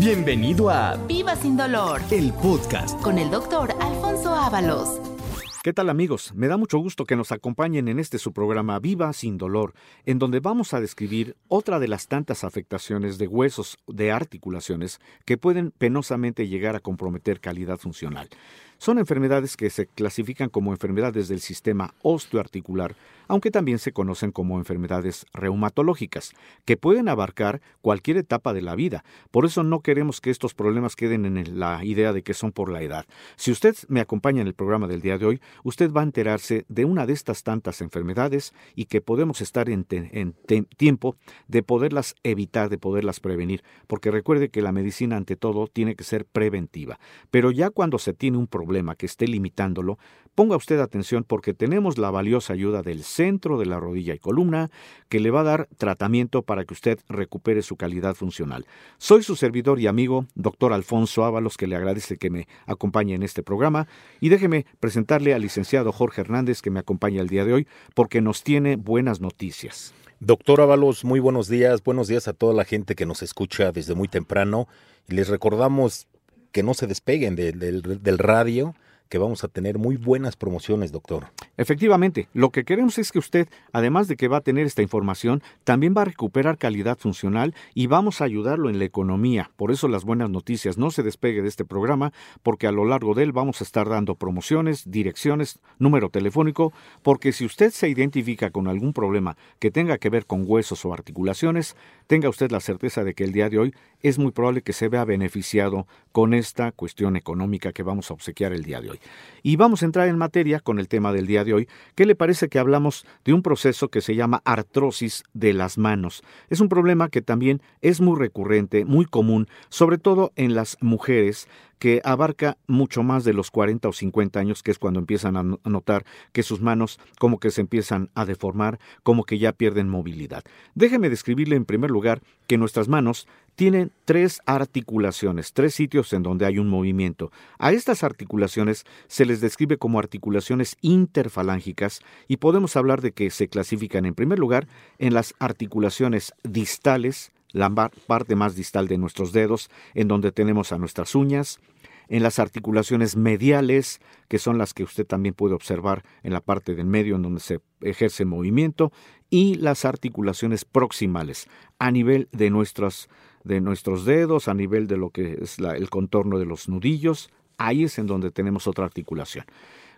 Bienvenido a Viva sin dolor el podcast. con el doctor Alfonso Ábalos. ¿Qué tal amigos? Me da mucho gusto que nos acompañen en este su programa Viva sin dolor, en donde vamos a describir otra de las tantas afectaciones de huesos de articulaciones que pueden penosamente llegar a comprometer calidad funcional. Son enfermedades que se clasifican como enfermedades del sistema osteoarticular, aunque también se conocen como enfermedades reumatológicas, que pueden abarcar cualquier etapa de la vida. Por eso no queremos que estos problemas queden en la idea de que son por la edad. Si usted me acompaña en el programa del día de hoy, usted va a enterarse de una de estas tantas enfermedades y que podemos estar en, tiempo de poderlas evitar, de poderlas prevenir, porque recuerde que la medicina ante todo tiene que ser preventiva. Pero ya cuando se tiene un problema, que esté limitándolo, ponga usted atención porque tenemos la valiosa ayuda del centro de la rodilla y columna que le va a dar tratamiento para que usted recupere su calidad funcional. Soy su servidor y amigo, doctor Alfonso Ábalos, que le agradece que me acompañe en este programa y déjeme presentarle al licenciado Jorge Hernández que me acompaña el día de hoy porque nos tiene buenas noticias. Doctor Ábalos, muy buenos días. Buenos días a toda la gente que nos escucha desde muy temprano. Les recordamos que no se despeguen de, del radio, que vamos a tener muy buenas promociones, doctor. Efectivamente, lo que queremos es que usted, además de que va a tener esta información, también va a recuperar calidad funcional y vamos a ayudarlo en la economía. Por eso las buenas noticias, no se despegue de este programa, porque a lo largo de él vamos a estar dando promociones, direcciones, número telefónico, porque si usted se identifica con algún problema que tenga que ver con huesos o articulaciones, tenga usted la certeza de que el día de hoy es muy probable que se vea beneficiado con esta cuestión económica que vamos a obsequiar el día de hoy. Y vamos a entrar en materia con el tema del día de hoy. ¿Qué le parece que hablamos de un proceso que se llama artrosis de las manos? Es un problema que también es muy recurrente, muy común, sobre todo en las mujeres que abarca mucho más de los 40 o 50 años, que es cuando empiezan a notar que sus manos como que se empiezan a deformar, como que ya pierden movilidad. Déjeme describirle en primer lugar que nuestras manos tienen tres articulaciones, tres sitios en donde hay un movimiento. A estas articulaciones se les describe como articulaciones interfalángicas y podemos hablar de que se clasifican en primer lugar en las articulaciones distales, la parte más distal de nuestros dedos, en donde tenemos a nuestras uñas, en las articulaciones mediales, que son las que usted también puede observar en la parte del medio en donde se ejerce movimiento, y las articulaciones proximales, a nivel de, nuestros, de nuestros dedos, a nivel de lo que es el contorno de los nudillos, ahí es en donde tenemos otra articulación.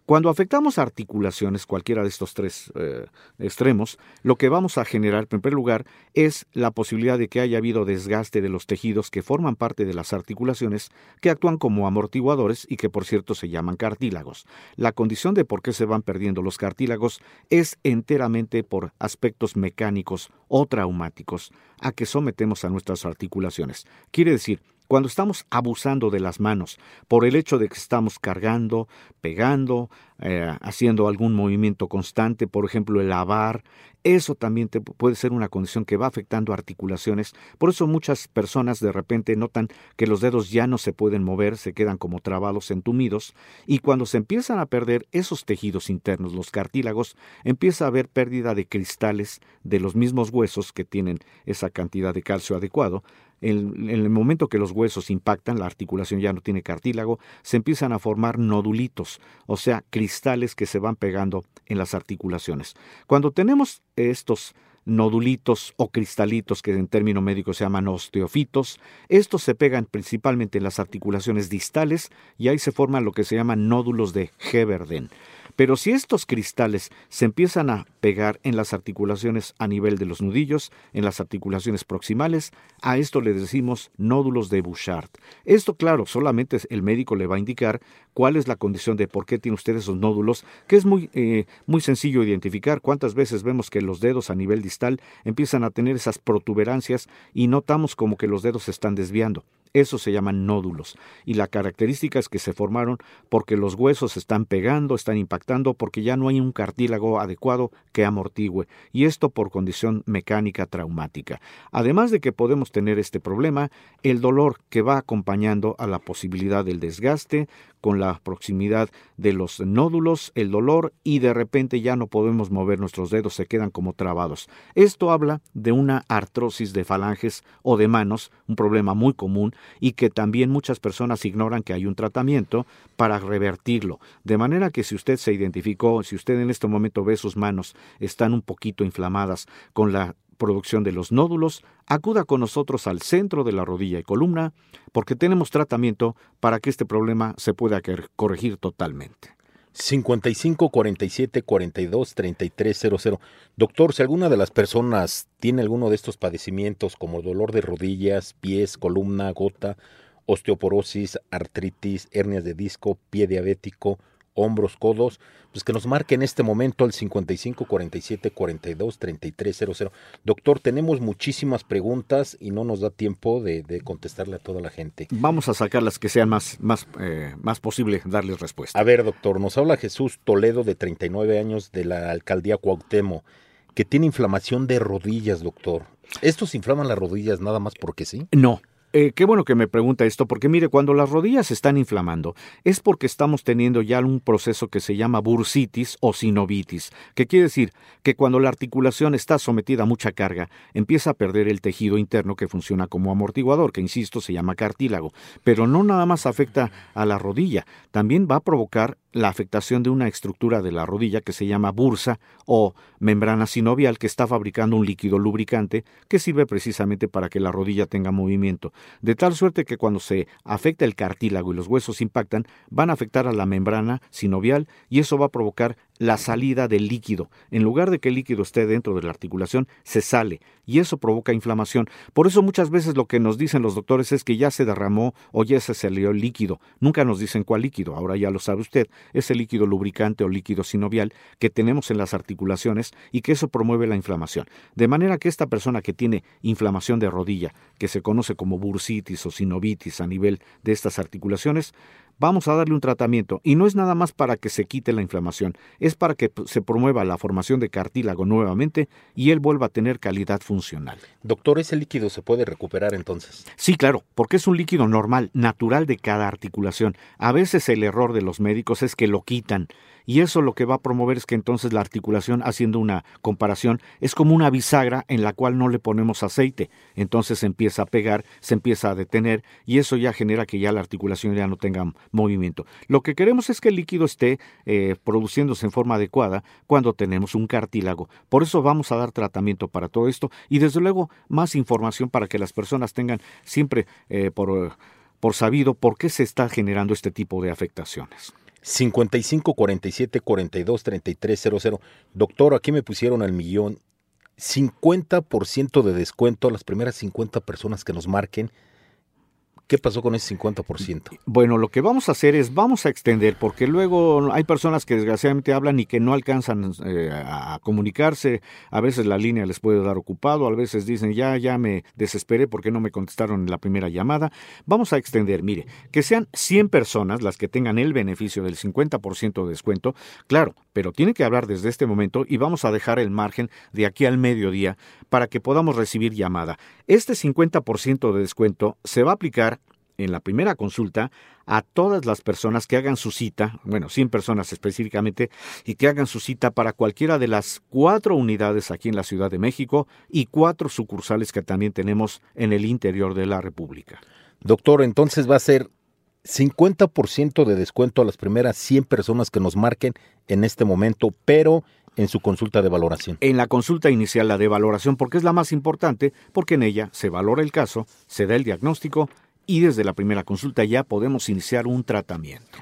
Cuando afectamos articulaciones, cualquiera de estos tres eh, extremos, lo que vamos a generar, en primer lugar, es la posibilidad de que haya habido desgaste de los tejidos que forman parte de las articulaciones, que actúan como amortiguadores y que, por cierto, se llaman cartílagos. La condición de por qué se van perdiendo los cartílagos es enteramente por aspectos mecánicos o traumáticos a que sometemos a nuestras articulaciones. Quiere decir, cuando estamos abusando de las manos por el hecho de que estamos cargando, pegando, eh, haciendo algún movimiento constante, por ejemplo el lavar, eso también puede ser una condición que va afectando articulaciones. Por eso muchas personas de repente notan que los dedos ya no se pueden mover, se quedan como trabados, entumidos, y cuando se empiezan a perder esos tejidos internos, los cartílagos, empieza a haber pérdida de cristales de los mismos huesos que tienen esa cantidad de calcio adecuado, en, el momento que los huesos impactan, la articulación ya no tiene cartílago, se empiezan a formar nodulitos, o sea, cristales que se van pegando en las articulaciones. Cuando tenemos estos nodulitos o cristalitos que en término médico se llaman osteofitos. Estos se pegan principalmente en las articulaciones distales y ahí se forman lo que se llaman nódulos de Heberden. Pero si estos cristales se empiezan a pegar en las articulaciones a nivel de los nudillos, en las articulaciones proximales, a esto le decimos nódulos de Bouchard. Esto, claro, solamente el médico le va a indicar cuál es la condición de por qué tiene usted esos nódulos, que es muy, eh, muy sencillo identificar. ¿Cuántas veces vemos que los dedos a nivel distal empiezan a tener esas protuberancias y notamos como que los dedos se están desviando? Eso se llaman nódulos. Y la característica es que se formaron porque los huesos están pegando, están impactando, porque ya no hay un cartílago adecuado que amortigüe. Y esto por condición mecánica traumática. Además de que podemos tener este problema, el dolor que va acompañando a la posibilidad del desgaste, con la proximidad de los nódulos, el dolor y de repente ya no podemos mover nuestros dedos, se quedan como trabados. Esto habla de una artrosis de falanges o de manos, un problema muy común y que también muchas personas ignoran que hay un tratamiento para revertirlo. De manera que si usted se identificó, si usted en este momento ve sus manos están un poquito inflamadas con la producción de los nódulos, acuda con nosotros al centro de la rodilla y columna, porque tenemos tratamiento para que este problema se pueda corregir totalmente. 55 47 42 33 00. Doctor, si alguna de las personas tiene alguno de estos padecimientos como dolor de rodillas, pies, columna, gota, osteoporosis, artritis, hernias de disco, pie diabético, hombros, codos, pues que nos marque en este momento el 55 47 42 33 00. Doctor, tenemos muchísimas preguntas y no nos da tiempo de, contestarle a toda la gente. Vamos a sacar las que sean más, más, eh, más posible darles respuesta. A ver, doctor, nos habla Jesús Toledo de 39 años de la alcaldía Cuauhtémoc, que tiene inflamación de rodillas, doctor. ¿Estos inflaman las rodillas nada más porque sí? No, eh, qué bueno que me pregunta esto, porque mire, cuando las rodillas se están inflamando, es porque estamos teniendo ya un proceso que se llama bursitis o sinovitis, que quiere decir que cuando la articulación está sometida a mucha carga, empieza a perder el tejido interno que funciona como amortiguador, que insisto se llama cartílago. Pero no nada más afecta a la rodilla, también va a provocar la afectación de una estructura de la rodilla que se llama bursa o membrana sinovial que está fabricando un líquido lubricante que sirve precisamente para que la rodilla tenga movimiento, de tal suerte que cuando se afecta el cartílago y los huesos impactan, van a afectar a la membrana sinovial y eso va a provocar la salida del líquido. En lugar de que el líquido esté dentro de la articulación, se sale y eso provoca inflamación. Por eso muchas veces lo que nos dicen los doctores es que ya se derramó o ya se salió el líquido. Nunca nos dicen cuál líquido, ahora ya lo sabe usted. Es el líquido lubricante o líquido sinovial que tenemos en las articulaciones y que eso promueve la inflamación. De manera que esta persona que tiene inflamación de rodilla, que se conoce como bursitis o sinovitis a nivel de estas articulaciones, vamos a darle un tratamiento y no es nada más para que se quite la inflamación, es para que se promueva la formación de cartílago nuevamente y él vuelva a tener calidad funcional. Doctor, ¿ese líquido se puede recuperar entonces? Sí, claro, porque es un líquido normal, natural de cada articulación. A veces el error de los médicos es que lo quitan y eso lo que va a promover es que entonces la articulación, haciendo una comparación, es como una bisagra en la cual no le ponemos aceite. Entonces se empieza a pegar, se empieza a detener y eso ya genera que ya la articulación ya no tenga movimiento. Lo que queremos es que el líquido esté eh, produciéndose en forma adecuada cuando tenemos un cartílago. Por eso vamos a dar tratamiento para todo esto y desde luego más información para que las personas tengan siempre eh, por, por sabido por qué se está generando este tipo de afectaciones. 55 47 42 33 00. Doctor, aquí me pusieron al millón. 50% de descuento a las primeras 50 personas que nos marquen ¿Qué pasó con ese 50%? Bueno, lo que vamos a hacer es, vamos a extender, porque luego hay personas que desgraciadamente hablan y que no alcanzan eh, a comunicarse, a veces la línea les puede dar ocupado, a veces dicen, ya, ya me desesperé porque no me contestaron en la primera llamada. Vamos a extender, mire, que sean 100 personas las que tengan el beneficio del 50% de descuento, claro, pero tiene que hablar desde este momento y vamos a dejar el margen de aquí al mediodía para que podamos recibir llamada. Este 50% de descuento se va a aplicar en la primera consulta a todas las personas que hagan su cita, bueno, 100 personas específicamente, y que hagan su cita para cualquiera de las cuatro unidades aquí en la Ciudad de México y cuatro sucursales que también tenemos en el interior de la República. Doctor, entonces va a ser 50% de descuento a las primeras 100 personas que nos marquen en este momento, pero en su consulta de valoración. En la consulta inicial, la de valoración, porque es la más importante, porque en ella se valora el caso, se da el diagnóstico y desde la primera consulta ya podemos iniciar un tratamiento.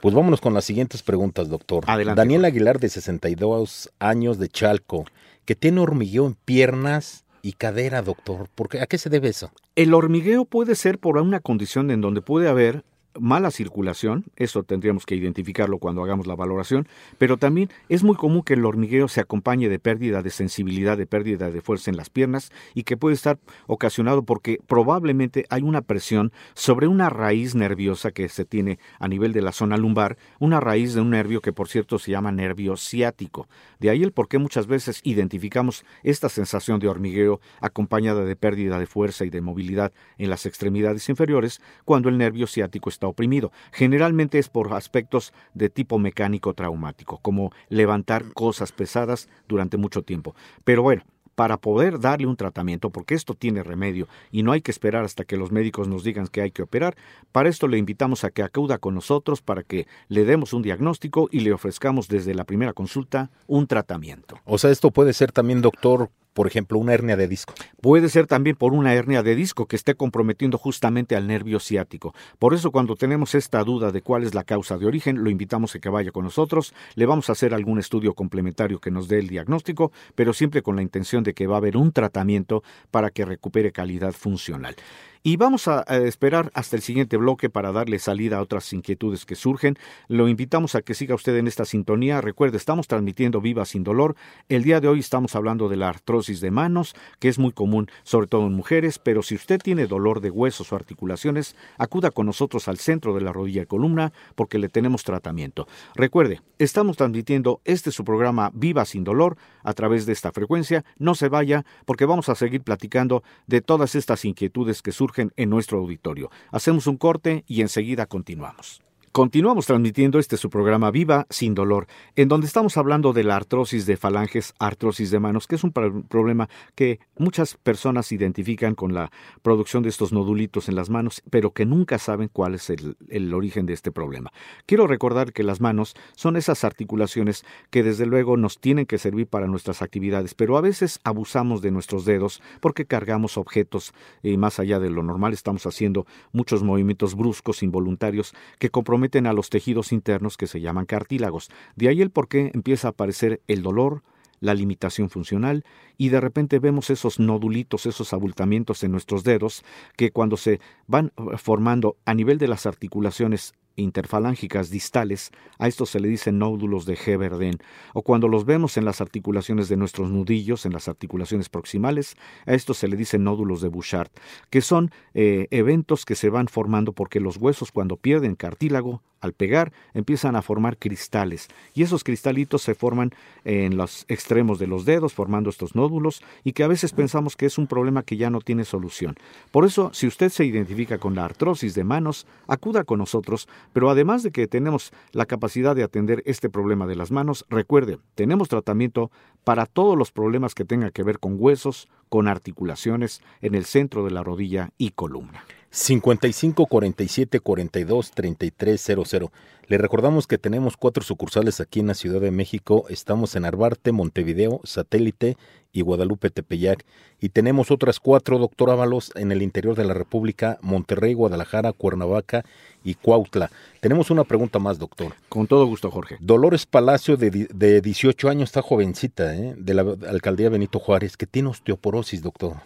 Pues vámonos con las siguientes preguntas, doctor. Adelante, Daniel Aguilar, de 62 años de Chalco, que tiene hormigueo en piernas y cadera, doctor. ¿Por qué? ¿A qué se debe eso? El hormigueo puede ser por una condición en donde puede haber mala circulación, eso tendríamos que identificarlo cuando hagamos la valoración, pero también es muy común que el hormigueo se acompañe de pérdida de sensibilidad, de pérdida de fuerza en las piernas y que puede estar ocasionado porque probablemente hay una presión sobre una raíz nerviosa que se tiene a nivel de la zona lumbar, una raíz de un nervio que por cierto se llama nervio ciático. De ahí el por qué muchas veces identificamos esta sensación de hormigueo acompañada de pérdida de fuerza y de movilidad en las extremidades inferiores cuando el nervio ciático está oprimido. Generalmente es por aspectos de tipo mecánico traumático, como levantar cosas pesadas durante mucho tiempo. Pero bueno, para poder darle un tratamiento, porque esto tiene remedio y no hay que esperar hasta que los médicos nos digan que hay que operar, para esto le invitamos a que acuda con nosotros para que le demos un diagnóstico y le ofrezcamos desde la primera consulta un tratamiento. O sea, esto puede ser también, doctor, por ejemplo, una hernia de disco. Puede ser también por una hernia de disco que esté comprometiendo justamente al nervio ciático. Por eso cuando tenemos esta duda de cuál es la causa de origen, lo invitamos a que vaya con nosotros. Le vamos a hacer algún estudio complementario que nos dé el diagnóstico, pero siempre con la intención de que va a haber un tratamiento para que recupere calidad funcional. Y vamos a, esperar hasta el siguiente bloque para darle salida a otras inquietudes que surgen. Lo invitamos a que siga usted en esta sintonía. Recuerde, estamos transmitiendo Viva sin dolor. El día de hoy estamos hablando de la artrosis de manos, que es muy común, sobre todo en mujeres, pero si usted tiene dolor de huesos o articulaciones, acuda con nosotros al centro de la rodilla y columna porque le tenemos tratamiento. Recuerde, estamos transmitiendo este su programa Viva sin dolor a través de esta frecuencia. No se vaya porque vamos a seguir platicando de todas estas inquietudes que surgen en nuestro auditorio. Hacemos un corte y enseguida continuamos. Continuamos transmitiendo este su programa Viva sin dolor, en donde estamos hablando de la artrosis de falanges, artrosis de manos, que es un problema que muchas personas identifican con la producción de estos nodulitos en las manos, pero que nunca saben cuál es el, el origen de este problema. Quiero recordar que las manos son esas articulaciones que desde luego nos tienen que servir para nuestras actividades, pero a veces abusamos de nuestros dedos porque cargamos objetos y más allá de lo normal estamos haciendo muchos movimientos bruscos, involuntarios, que comprometen a los tejidos internos que se llaman cartílagos. De ahí el por qué empieza a aparecer el dolor, la limitación funcional y de repente vemos esos nodulitos, esos abultamientos en nuestros dedos que cuando se van eh, formando a nivel de las articulaciones interfalángicas distales, a estos se le dicen nódulos de Heberden, o cuando los vemos en las articulaciones de nuestros nudillos, en las articulaciones proximales, a estos se le dicen nódulos de Bouchard, que son eh, eventos que se van formando porque los huesos cuando pierden cartílago, al pegar, empiezan a formar cristales, y esos cristalitos se forman en los extremos de los dedos, formando estos nódulos, y que a veces pensamos que es un problema que ya no tiene solución. Por eso, si usted se identifica con la artrosis de manos, acuda con nosotros pero además de que tenemos la capacidad de atender este problema de las manos, recuerde, tenemos tratamiento para todos los problemas que tengan que ver con huesos, con articulaciones en el centro de la rodilla y columna. 55 47 42 33 00. Le recordamos que tenemos cuatro sucursales aquí en la Ciudad de México. Estamos en Arbarte, Montevideo, Satélite y Guadalupe Tepeyac. Y tenemos otras cuatro, doctor Ábalos, en el interior de la República, Monterrey, Guadalajara, Cuernavaca y Cuautla. Tenemos una pregunta más, doctor. Con todo gusto, Jorge. Dolores Palacio, de, de 18 años, está jovencita, ¿eh? de la alcaldía Benito Juárez, que tiene osteoporosis, doctor.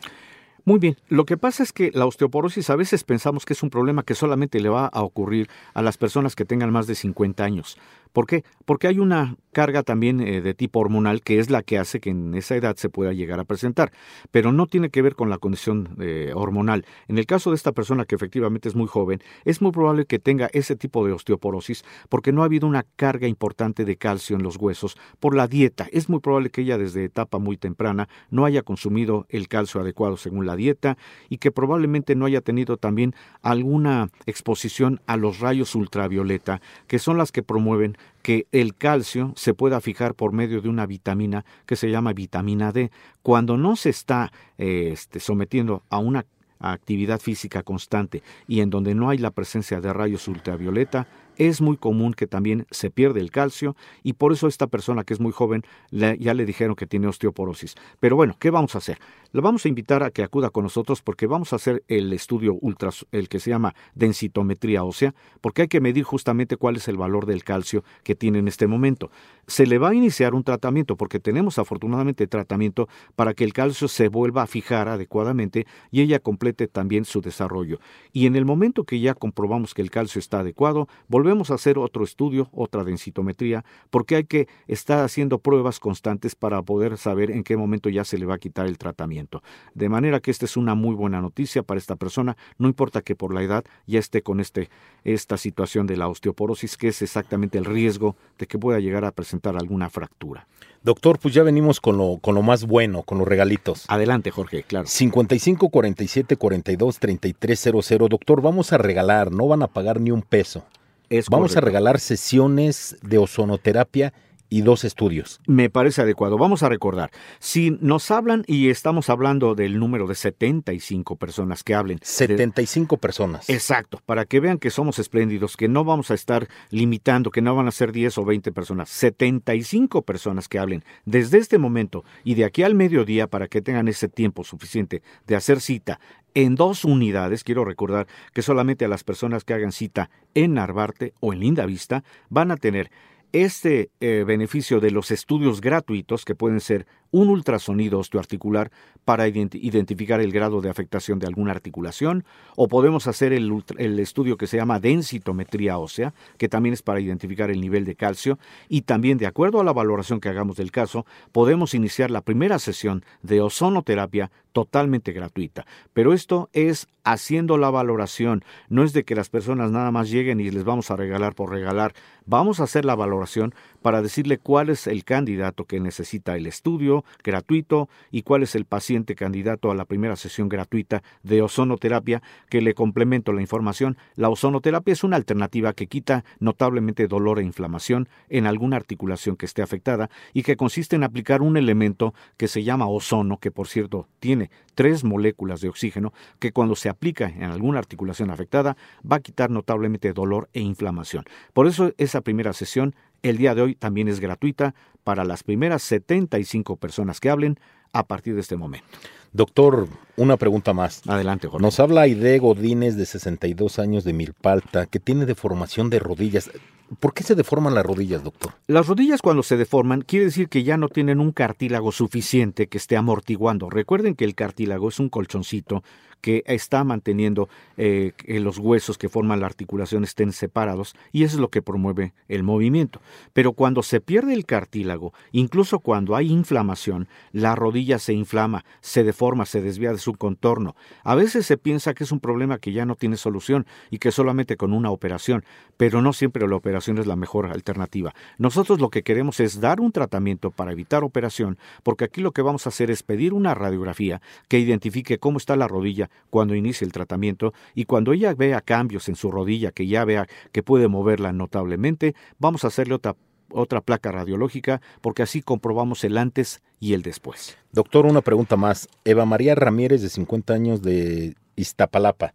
Muy bien, lo que pasa es que la osteoporosis a veces pensamos que es un problema que solamente le va a ocurrir a las personas que tengan más de 50 años. ¿Por qué? Porque hay una carga también eh, de tipo hormonal que es la que hace que en esa edad se pueda llegar a presentar, pero no tiene que ver con la condición eh, hormonal. En el caso de esta persona que efectivamente es muy joven, es muy probable que tenga ese tipo de osteoporosis porque no ha habido una carga importante de calcio en los huesos por la dieta. Es muy probable que ella desde etapa muy temprana no haya consumido el calcio adecuado según la dieta y que probablemente no haya tenido también alguna exposición a los rayos ultravioleta, que son las que promueven que el calcio se pueda fijar por medio de una vitamina que se llama vitamina D. Cuando no se está este, sometiendo a una actividad física constante y en donde no hay la presencia de rayos ultravioleta, es muy común que también se pierde el calcio y por eso esta persona que es muy joven ya le dijeron que tiene osteoporosis. Pero bueno, ¿qué vamos a hacer? Le vamos a invitar a que acuda con nosotros porque vamos a hacer el estudio ultras, el que se llama densitometría ósea, porque hay que medir justamente cuál es el valor del calcio que tiene en este momento. Se le va a iniciar un tratamiento porque tenemos afortunadamente tratamiento para que el calcio se vuelva a fijar adecuadamente y ella complete también su desarrollo. Y en el momento que ya comprobamos que el calcio está adecuado, volvemos a hacer otro estudio, otra densitometría, porque hay que estar haciendo pruebas constantes para poder saber en qué momento ya se le va a quitar el tratamiento. De manera que esta es una muy buena noticia para esta persona, no importa que por la edad ya esté con este, esta situación de la osteoporosis, que es exactamente el riesgo de que pueda llegar a presentar alguna fractura. Doctor, pues ya venimos con lo, con lo más bueno, con los regalitos. Adelante, Jorge, claro. 55 47 42 33 00. Doctor, vamos a regalar, no van a pagar ni un peso. Es Vamos a regalar sesiones de ozonoterapia y dos estudios. Me parece adecuado. Vamos a recordar, si nos hablan y estamos hablando del número de 75 personas que hablen. de- 75 personas. Exacto, para que vean que somos espléndidos, que no vamos a estar limitando, que no van a ser 10 o 20 personas, 75 personas que hablen desde este momento y de aquí al mediodía para que tengan ese tiempo suficiente de hacer cita en dos unidades. Quiero recordar que solamente a las personas que hagan cita en Narvarte o en Linda Vista van a tener este eh, beneficio de los estudios gratuitos que pueden ser un ultrasonido osteoarticular para identi- identificar el grado de afectación de alguna articulación, o podemos hacer el, el estudio que se llama densitometría ósea, que también es para identificar el nivel de calcio, y también de acuerdo a la valoración que hagamos del caso, podemos iniciar la primera sesión de ozonoterapia totalmente gratuita. Pero esto es haciendo la valoración, no es de que las personas nada más lleguen y les vamos a regalar por regalar, vamos a hacer la valoración para decirle cuál es el candidato que necesita el estudio gratuito y cuál es el paciente candidato a la primera sesión gratuita de ozonoterapia que le complemento la información. La ozonoterapia es una alternativa que quita notablemente dolor e inflamación en alguna articulación que esté afectada y que consiste en aplicar un elemento que se llama ozono, que por cierto tiene tres moléculas de oxígeno, que cuando se aplica en alguna articulación afectada va a quitar notablemente dolor e inflamación. Por eso esa primera sesión el día de hoy también es gratuita para las primeras 75 personas que hablen a partir de este momento. Doctor, una pregunta más. Adelante, Jorge. Nos habla Aide Godínez, de 62 años, de Milpalta, que tiene deformación de rodillas. ¿Por qué se deforman las rodillas, doctor? Las rodillas cuando se deforman quiere decir que ya no tienen un cartílago suficiente que esté amortiguando. Recuerden que el cartílago es un colchoncito que está manteniendo eh, que los huesos que forman la articulación estén separados y eso es lo que promueve el movimiento. Pero cuando se pierde el cartílago, incluso cuando hay inflamación, la rodilla se inflama, se deforma, se desvía de su contorno. A veces se piensa que es un problema que ya no tiene solución y que solamente con una operación, pero no siempre la operación es la mejor alternativa. Nosotros lo que queremos es dar un tratamiento para evitar operación, porque aquí lo que vamos a hacer es pedir una radiografía que identifique cómo está la rodilla cuando inicie el tratamiento y cuando ella vea cambios en su rodilla, que ya vea que puede moverla notablemente, vamos a hacerle otra otra placa radiológica porque así comprobamos el antes y el después. Doctor, una pregunta más. Eva María Ramírez, de 50 años, de Iztapalapa,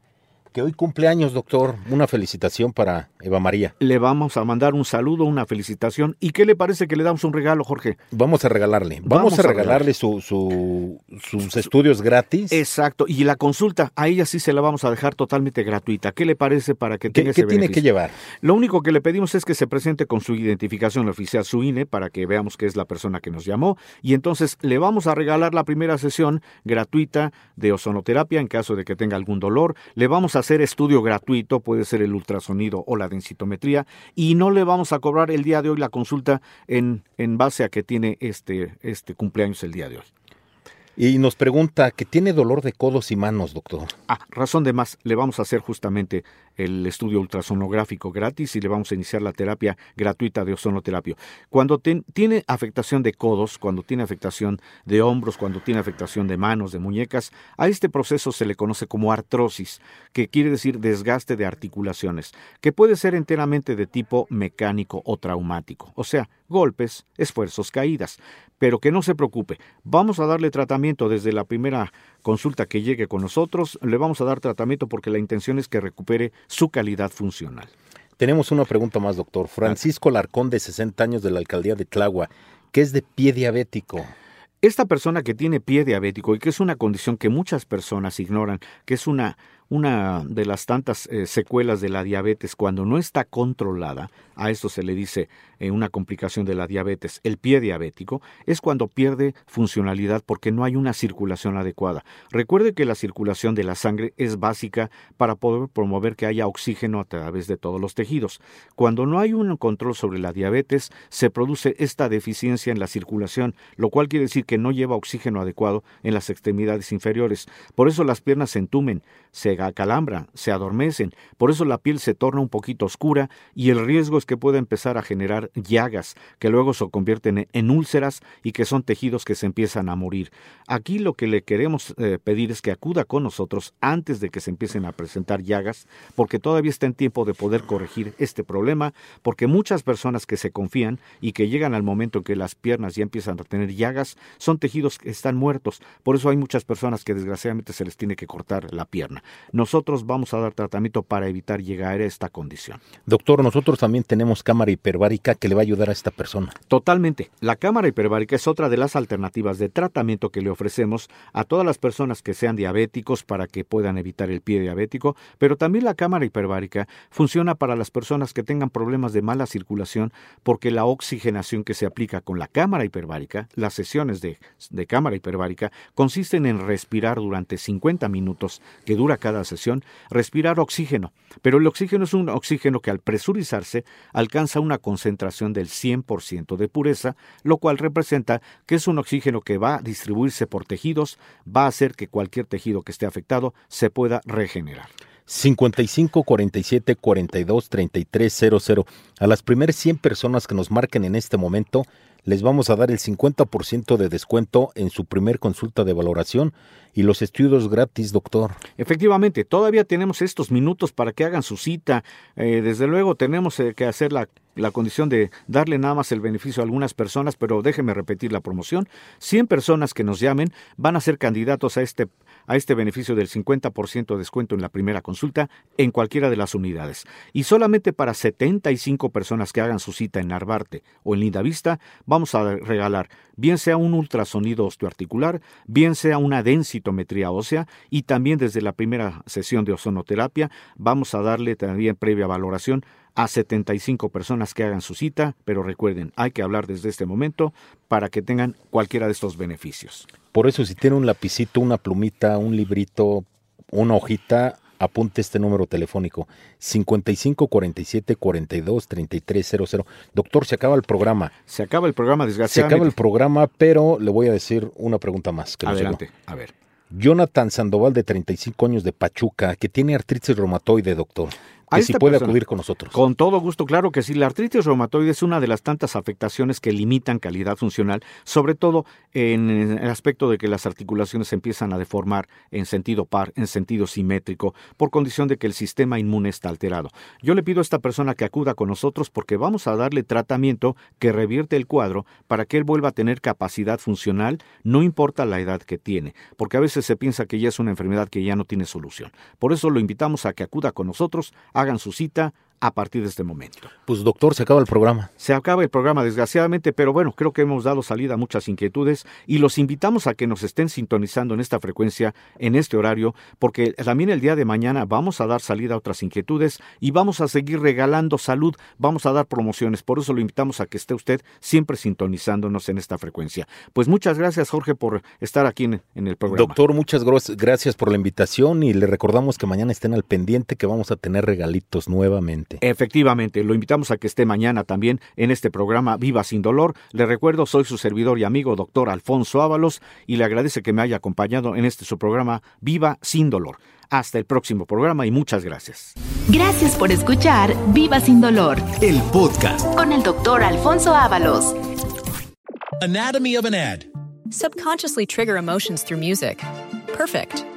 que hoy cumple años, doctor. Una felicitación para Eva María. Le vamos a mandar un saludo, una felicitación. ¿Y qué le parece que le damos un regalo, Jorge? Vamos a regalarle. Vamos, Vamos a regalarle su, su- sus estudios gratis. Exacto. Y la consulta, a ella sí se la vamos a dejar totalmente gratuita. ¿Qué le parece para que ¿Qué, tenga qué ese tiene que llevar? Lo único que le pedimos es que se presente con su identificación oficial, su INE, para que veamos que es la persona que nos llamó. Y entonces le vamos a regalar la primera sesión gratuita de ozonoterapia en caso de que tenga algún dolor. Le vamos a hacer estudio gratuito, puede ser el ultrasonido o la densitometría. Y no le vamos a cobrar el día de hoy la consulta en, en base a que tiene este, este cumpleaños el día de hoy. Y nos pregunta que tiene dolor de codos y manos, doctor. Ah, razón de más, le vamos a hacer justamente el estudio ultrasonográfico gratis y le vamos a iniciar la terapia gratuita de ozonoterapia. Cuando tiene afectación de codos, cuando tiene afectación de hombros, cuando tiene afectación de manos, de muñecas, a este proceso se le conoce como artrosis, que quiere decir desgaste de articulaciones, que puede ser enteramente de tipo mecánico o traumático, o sea, golpes, esfuerzos, caídas. Pero que no se preocupe, vamos a darle tratamiento desde la primera consulta que llegue con nosotros, le vamos a dar tratamiento porque la intención es que recupere su calidad funcional. Tenemos una pregunta más, doctor. Francisco Larcón, de 60 años, de la alcaldía de Tlagua, que es de pie diabético. Esta persona que tiene pie diabético y que es una condición que muchas personas ignoran, que es una una de las tantas eh, secuelas de la diabetes cuando no está controlada, a esto se le dice eh, una complicación de la diabetes, el pie diabético, es cuando pierde funcionalidad porque no hay una circulación adecuada. Recuerde que la circulación de la sangre es básica para poder promover que haya oxígeno a través de todos los tejidos. Cuando no hay un control sobre la diabetes, se produce esta deficiencia en la circulación, lo cual quiere decir que no lleva oxígeno adecuado en las extremidades inferiores. Por eso las piernas se entumen, se acalambran, se adormecen, por eso la piel se torna un poquito oscura y el riesgo es que pueda empezar a generar llagas que luego se convierten en úlceras y que son tejidos que se empiezan a morir. Aquí lo que le queremos eh, pedir es que acuda con nosotros antes de que se empiecen a presentar llagas, porque todavía está en tiempo de poder corregir este problema, porque muchas personas que se confían y que llegan al momento en que las piernas ya empiezan a tener llagas son tejidos que están muertos. Por eso hay muchas personas que desgraciadamente se les tiene que cortar la pierna nosotros vamos a dar tratamiento para evitar llegar a esta condición. Doctor, nosotros también tenemos cámara hiperbárica que le va a ayudar a esta persona. Totalmente. La cámara hiperbárica es otra de las alternativas de tratamiento que le ofrecemos a todas las personas que sean diabéticos para que puedan evitar el pie diabético, pero también la cámara hiperbárica funciona para las personas que tengan problemas de mala circulación porque la oxigenación que se aplica con la cámara hiperbárica, las sesiones de, de cámara hiperbárica, consisten en respirar durante 50 minutos que dura cada sesión, respirar oxígeno, pero el oxígeno es un oxígeno que al presurizarse alcanza una concentración del 100% de pureza, lo cual representa que es un oxígeno que va a distribuirse por tejidos, va a hacer que cualquier tejido que esté afectado se pueda regenerar. 55 47 42 33 00. A las primeras 100 personas que nos marquen en este momento, les vamos a dar el 50% de descuento en su primer consulta de valoración y los estudios gratis, doctor. Efectivamente, todavía tenemos estos minutos para que hagan su cita. Eh, desde luego tenemos eh, que hacer la, condición de darle nada más el beneficio a algunas personas, pero déjeme repetir la promoción. 100 personas que nos llamen van a ser candidatos a este a este beneficio del 50% de descuento en la primera consulta en cualquiera de las unidades. Y solamente para 75 personas que hagan su cita en Narvarte o en Lindavista, a regalar bien sea un ultrasonido osteoarticular, bien sea una densitometría ósea y también desde la primera sesión de ozonoterapia vamos a darle también previa valoración a 75 personas que hagan su cita, pero recuerden, hay que hablar desde este momento para que tengan cualquiera de estos beneficios. Por eso si tiene un lapicito, una plumita, un librito, una hojita, apunte este número telefónico 55 47 42 33 00. Doctor, se acaba el programa. Se acaba el programa, desgraciadamente. Se acaba el programa, pero le voy a decir una pregunta más. Adelante, a ver. Jonathan Sandoval, de 35 años de Pachuca, que tiene artritis reumatoide, doctor que si puede acudir con nosotros. Con todo gusto, claro que sí. La artritis reumatoide es una de las tantas afectaciones que limitan calidad funcional, sobre todo en el aspecto de que las articulaciones empiezan a deformar en sentido par, en sentido simétrico, por condición de que el sistema inmune está alterado. Yo le pido a esta persona que acuda con nosotros porque vamos a darle tratamiento que revierte el cuadro para que él vuelva a tener capacidad funcional, no importa la edad que tiene, porque a veces se piensa que ya es una enfermedad que ya no tiene solución. Por eso lo invitamos a que acuda con nosotros hagan su cita a partir de este momento. Pues doctor, se acaba el programa. Se acaba el programa, desgraciadamente, pero bueno, creo que hemos dado salida a muchas inquietudes y los invitamos a que nos estén sintonizando en esta frecuencia, en este horario, porque también el día de mañana vamos a dar salida a otras inquietudes y vamos a seguir regalando salud, vamos a dar promociones, por eso lo invitamos a que esté usted siempre sintonizándonos en esta frecuencia. Pues muchas gracias, Jorge, por estar aquí en, en el programa. Doctor, muchas gracias por la invitación y le recordamos que mañana estén al pendiente que vamos a tener regalitos nuevamente. Efectivamente, lo invitamos a que esté mañana también en este programa Viva sin Dolor. Le recuerdo, soy su servidor y amigo, doctor Alfonso Ábalos, y le agradece que me haya acompañado en este su programa Viva sin Dolor. Hasta el próximo programa y muchas gracias. Gracias por escuchar Viva sin Dolor, el podcast con el doctor Alfonso Ábalos. Anatomy of an ad. Subconsciously trigger emotions through music. Perfect.